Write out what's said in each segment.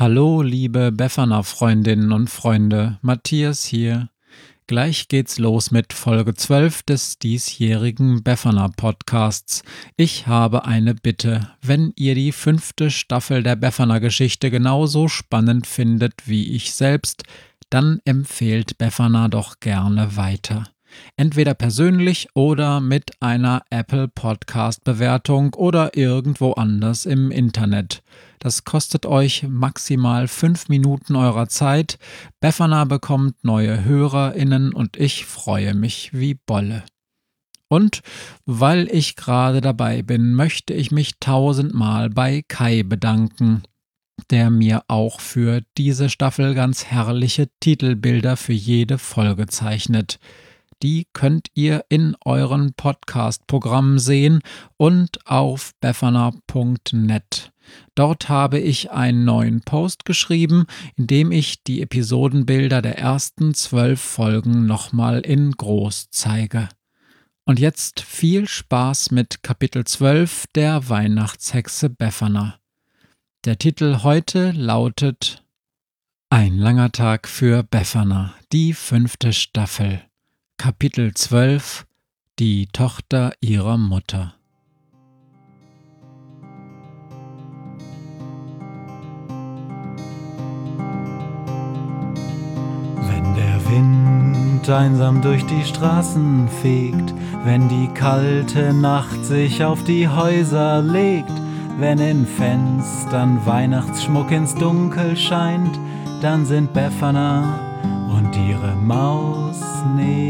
Hallo, liebe Befana-Freundinnen und Freunde, Matthias hier. Gleich geht's los mit Folge 12 des diesjährigen Befana Podcasts. Ich habe eine Bitte. Wenn ihr die fünfte Staffel der Befana Geschichte genauso spannend findet wie ich selbst, dann empfehlt Befana doch gerne weiter. Entweder persönlich oder mit einer Apple Podcast Bewertung oder irgendwo anders im Internet. Das kostet euch maximal fünf Minuten eurer Zeit. Befana bekommt neue HörerInnen und ich freue mich wie Bolle. Und weil ich gerade dabei bin, möchte ich mich tausendmal bei Kai bedanken, der mir auch für diese Staffel ganz herrliche Titelbilder für jede Folge zeichnet die könnt ihr in euren Podcast-Programmen sehen und auf befana.net. Dort habe ich einen neuen Post geschrieben, in dem ich die Episodenbilder der ersten zwölf Folgen nochmal in groß zeige. Und jetzt viel Spaß mit Kapitel 12 der Weihnachtshexe Befana. Der Titel heute lautet Ein langer Tag für Befana, die fünfte Staffel. Kapitel 12 Die Tochter ihrer Mutter. Wenn der Wind einsam durch die Straßen fegt, wenn die kalte Nacht sich auf die Häuser legt, wenn in Fenstern Weihnachtsschmuck ins Dunkel scheint, dann sind Befana und ihre Maus nicht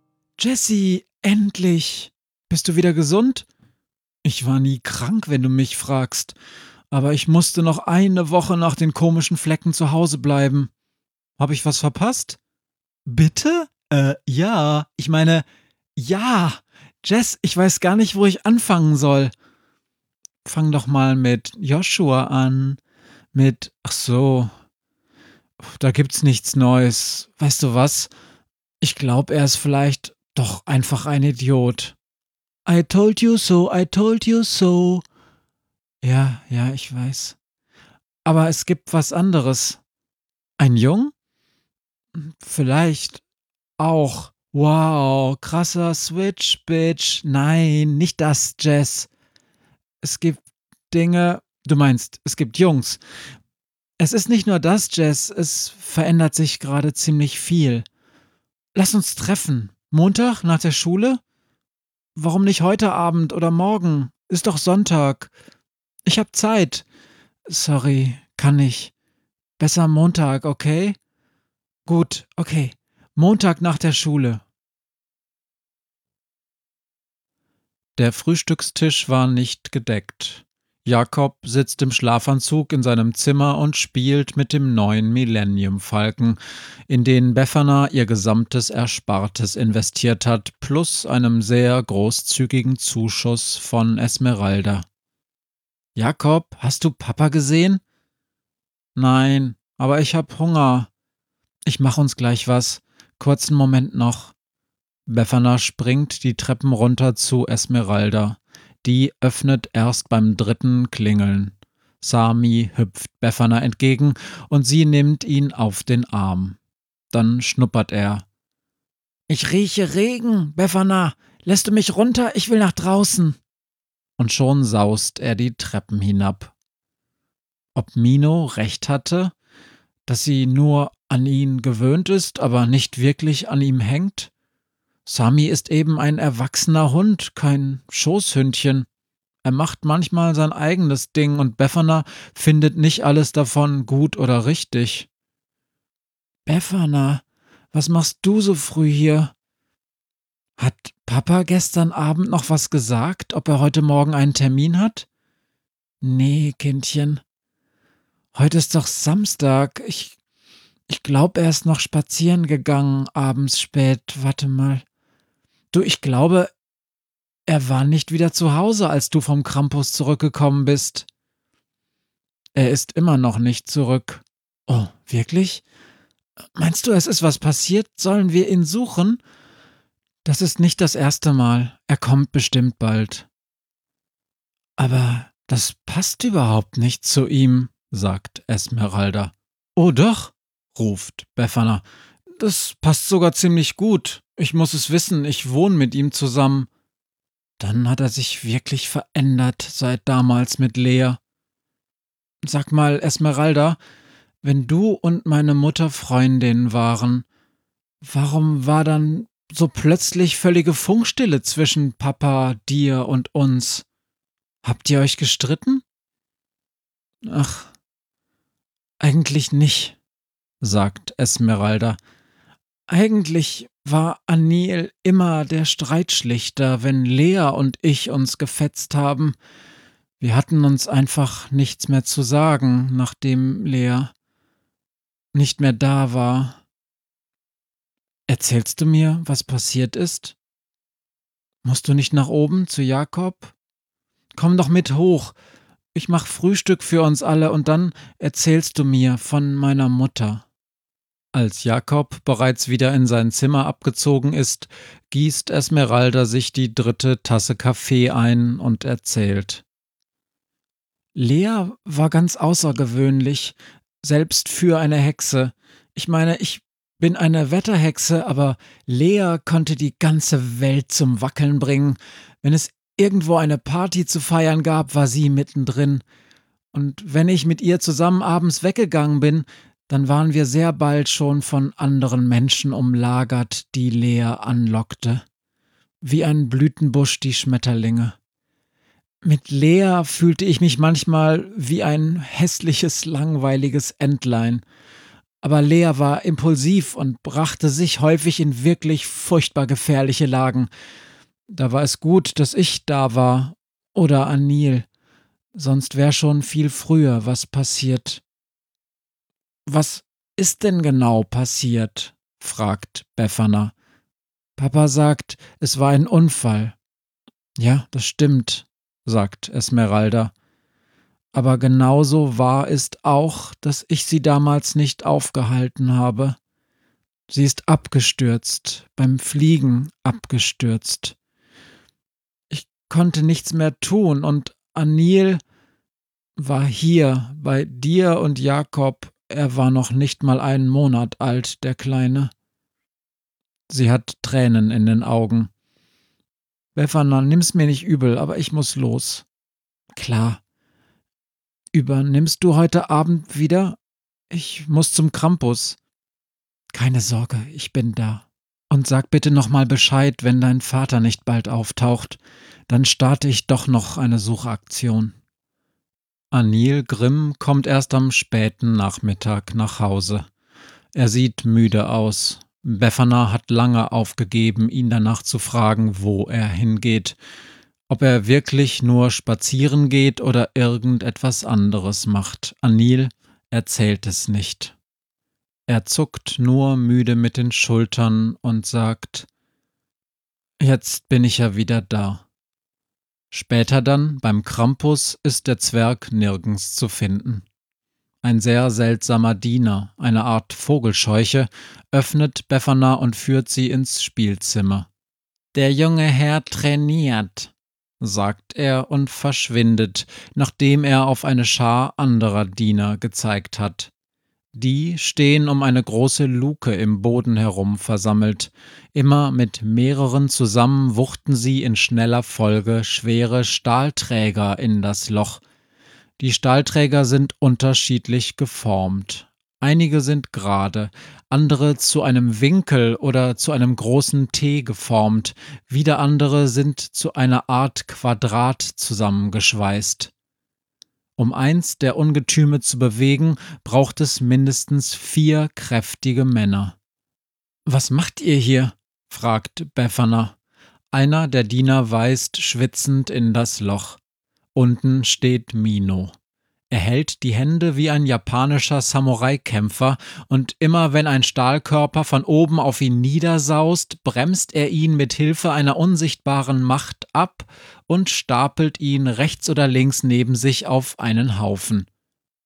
Jesse, endlich! Bist du wieder gesund? Ich war nie krank, wenn du mich fragst, aber ich musste noch eine Woche nach den komischen Flecken zu Hause bleiben. Hab ich was verpasst? Bitte? Äh, ja. Ich meine, ja. Jess, ich weiß gar nicht, wo ich anfangen soll. Fang doch mal mit Joshua an. Mit, ach so, da gibt's nichts Neues. Weißt du was? Ich glaube, er ist vielleicht doch einfach ein Idiot. I told you so, I told you so. Ja, ja, ich weiß. Aber es gibt was anderes. Ein Jung? Vielleicht auch. Wow, krasser Switch, Bitch. Nein, nicht das, Jess. Es gibt Dinge, du meinst, es gibt Jungs. Es ist nicht nur das, Jess, es verändert sich gerade ziemlich viel. Lass uns treffen. Montag nach der Schule? Warum nicht heute Abend oder morgen? Ist doch Sonntag. Ich hab Zeit. Sorry, kann ich. Besser Montag, okay? Gut, okay. Montag nach der Schule. Der Frühstückstisch war nicht gedeckt. Jakob sitzt im Schlafanzug in seinem Zimmer und spielt mit dem neuen Millennium Falken, in den Befana ihr gesamtes Erspartes investiert hat, plus einem sehr großzügigen Zuschuss von Esmeralda. Jakob, hast du Papa gesehen? Nein, aber ich hab Hunger. Ich mach uns gleich was. Kurzen Moment noch. Befana springt die Treppen runter zu Esmeralda. Die öffnet erst beim dritten Klingeln. Sami hüpft Befana entgegen und sie nimmt ihn auf den Arm. Dann schnuppert er. Ich rieche Regen, Befana. Lässt du mich runter? Ich will nach draußen. Und schon saust er die Treppen hinab. Ob Mino recht hatte, dass sie nur an ihn gewöhnt ist, aber nicht wirklich an ihm hängt? Sami ist eben ein erwachsener Hund, kein Schoßhündchen. Er macht manchmal sein eigenes Ding und Befana findet nicht alles davon gut oder richtig. Befana, was machst du so früh hier? Hat Papa gestern Abend noch was gesagt, ob er heute Morgen einen Termin hat? Nee, Kindchen. Heute ist doch Samstag. Ich, ich glaub, er ist noch spazieren gegangen, abends spät. Warte mal. Du, ich glaube, er war nicht wieder zu Hause, als du vom Krampus zurückgekommen bist. Er ist immer noch nicht zurück. Oh, wirklich? Meinst du, es ist was passiert? Sollen wir ihn suchen? Das ist nicht das erste Mal. Er kommt bestimmt bald. Aber das passt überhaupt nicht zu ihm, sagt Esmeralda. Oh doch, ruft Befana. Das passt sogar ziemlich gut. Ich muss es wissen, ich wohne mit ihm zusammen. Dann hat er sich wirklich verändert seit damals mit Lea. Sag mal, Esmeralda, wenn du und meine Mutter Freundinnen waren, warum war dann so plötzlich völlige Funkstille zwischen Papa, dir und uns? Habt ihr euch gestritten? Ach, eigentlich nicht, sagt Esmeralda. Eigentlich war Anil immer der Streitschlichter, wenn Lea und ich uns gefetzt haben. Wir hatten uns einfach nichts mehr zu sagen, nachdem Lea nicht mehr da war. Erzählst du mir, was passiert ist? Musst du nicht nach oben zu Jakob? Komm doch mit hoch. Ich mach Frühstück für uns alle und dann erzählst du mir von meiner Mutter. Als Jakob bereits wieder in sein Zimmer abgezogen ist, gießt Esmeralda sich die dritte Tasse Kaffee ein und erzählt. Lea war ganz außergewöhnlich, selbst für eine Hexe. Ich meine, ich bin eine Wetterhexe, aber Lea konnte die ganze Welt zum Wackeln bringen. Wenn es irgendwo eine Party zu feiern gab, war sie mittendrin. Und wenn ich mit ihr zusammen abends weggegangen bin, dann waren wir sehr bald schon von anderen Menschen umlagert, die Lea anlockte, wie ein Blütenbusch die Schmetterlinge. Mit Lea fühlte ich mich manchmal wie ein hässliches, langweiliges Entlein, aber Lea war impulsiv und brachte sich häufig in wirklich furchtbar gefährliche Lagen. Da war es gut, dass ich da war oder Anil, sonst wär schon viel früher was passiert. Was ist denn genau passiert? fragt Befana. Papa sagt, es war ein Unfall. Ja, das stimmt, sagt Esmeralda. Aber genauso wahr ist auch, dass ich sie damals nicht aufgehalten habe. Sie ist abgestürzt, beim Fliegen abgestürzt. Ich konnte nichts mehr tun und Anil war hier bei dir und Jakob er war noch nicht mal einen Monat alt, der Kleine. Sie hat Tränen in den Augen. Befana, nimm's mir nicht übel, aber ich muss los. Klar. Übernimmst du heute Abend wieder? Ich muss zum Krampus. Keine Sorge, ich bin da. Und sag bitte nochmal Bescheid, wenn dein Vater nicht bald auftaucht. Dann starte ich doch noch eine Suchaktion. Anil Grimm kommt erst am späten Nachmittag nach Hause. Er sieht müde aus. Befana hat lange aufgegeben, ihn danach zu fragen, wo er hingeht, ob er wirklich nur spazieren geht oder irgendetwas anderes macht. Anil erzählt es nicht. Er zuckt nur müde mit den Schultern und sagt Jetzt bin ich ja wieder da. Später dann, beim Krampus, ist der Zwerg nirgends zu finden. Ein sehr seltsamer Diener, eine Art Vogelscheuche, öffnet Befana und führt sie ins Spielzimmer. Der junge Herr trainiert, sagt er und verschwindet, nachdem er auf eine Schar anderer Diener gezeigt hat. Die stehen um eine große Luke im Boden herum versammelt. Immer mit mehreren zusammen wuchten sie in schneller Folge schwere Stahlträger in das Loch. Die Stahlträger sind unterschiedlich geformt. Einige sind gerade, andere zu einem Winkel oder zu einem großen T geformt, wieder andere sind zu einer Art Quadrat zusammengeschweißt. Um eins der Ungetüme zu bewegen, braucht es mindestens vier kräftige Männer. Was macht ihr hier? fragt Befana. Einer der Diener weist schwitzend in das Loch. Unten steht Mino. Er hält die Hände wie ein japanischer Samurai-Kämpfer, und immer wenn ein Stahlkörper von oben auf ihn niedersaust, bremst er ihn mit Hilfe einer unsichtbaren Macht ab und stapelt ihn rechts oder links neben sich auf einen Haufen.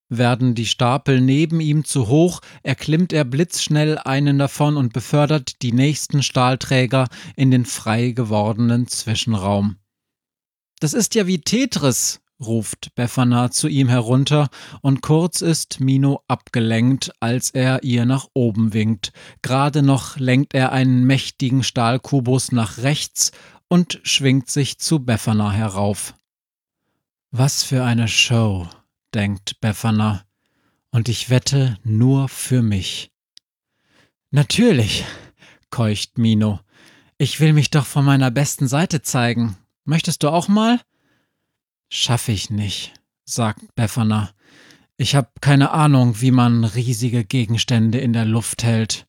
Werden die Stapel neben ihm zu hoch, erklimmt er blitzschnell einen davon und befördert die nächsten Stahlträger in den frei gewordenen Zwischenraum. Das ist ja wie Tetris, ruft Befana zu ihm herunter, und kurz ist Mino abgelenkt, als er ihr nach oben winkt. Gerade noch lenkt er einen mächtigen Stahlkubus nach rechts und schwingt sich zu Befana herauf. Was für eine Show, denkt Befana, und ich wette nur für mich. Natürlich, keucht Mino. Ich will mich doch von meiner besten Seite zeigen. Möchtest du auch mal? Schaffe ich nicht, sagt Befana. Ich habe keine Ahnung, wie man riesige Gegenstände in der Luft hält.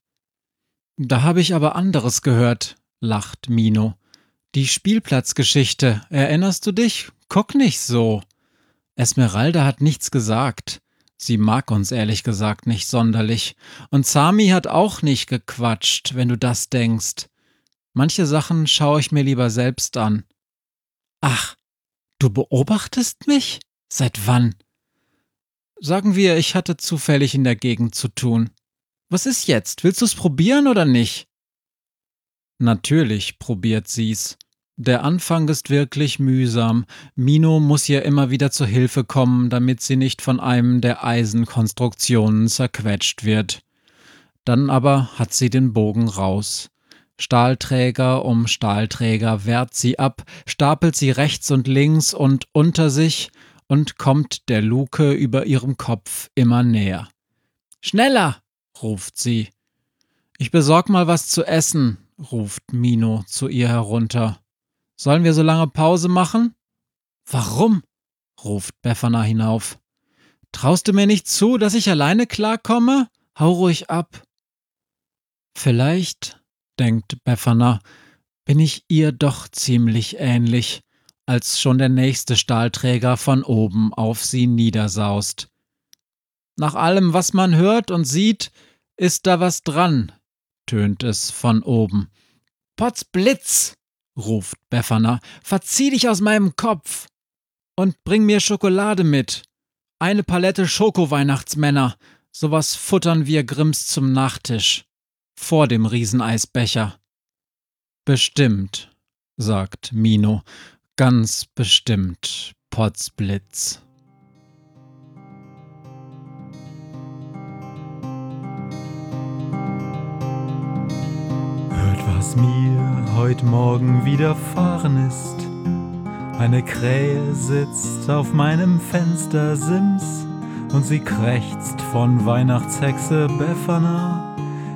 Da habe ich aber anderes gehört, lacht Mino. Die Spielplatzgeschichte, erinnerst du dich? Guck nicht so. Esmeralda hat nichts gesagt. Sie mag uns ehrlich gesagt nicht sonderlich. Und Sami hat auch nicht gequatscht, wenn du das denkst. Manche Sachen schaue ich mir lieber selbst an. Ach, Du beobachtest mich? Seit wann? Sagen wir, ich hatte zufällig in der Gegend zu tun. Was ist jetzt? Willst du's probieren oder nicht? Natürlich probiert sie's. Der Anfang ist wirklich mühsam. Mino muss ihr immer wieder zur Hilfe kommen, damit sie nicht von einem der Eisenkonstruktionen zerquetscht wird. Dann aber hat sie den Bogen raus. Stahlträger um Stahlträger wehrt sie ab, stapelt sie rechts und links und unter sich und kommt der Luke über ihrem Kopf immer näher. Schneller! ruft sie. Ich besorg mal was zu essen, ruft Mino zu ihr herunter. Sollen wir so lange Pause machen? Warum? ruft Befana hinauf. Traust du mir nicht zu, dass ich alleine klarkomme? Hau ruhig ab. Vielleicht denkt Befana, bin ich ihr doch ziemlich ähnlich, als schon der nächste Stahlträger von oben auf sie niedersaust. Nach allem, was man hört und sieht, ist da was dran, tönt es von oben. Potzblitz, ruft Befana, verzieh dich aus meinem Kopf und bring mir Schokolade mit. Eine Palette Schoko-Weihnachtsmänner, sowas futtern wir Grimms zum Nachtisch vor dem Rieseneisbecher. Bestimmt, sagt Mino, ganz bestimmt, Potzblitz. Hört, was mir heut Morgen widerfahren ist. Eine Krähe sitzt auf meinem Fenstersims und sie krächzt von Weihnachtshexe Befana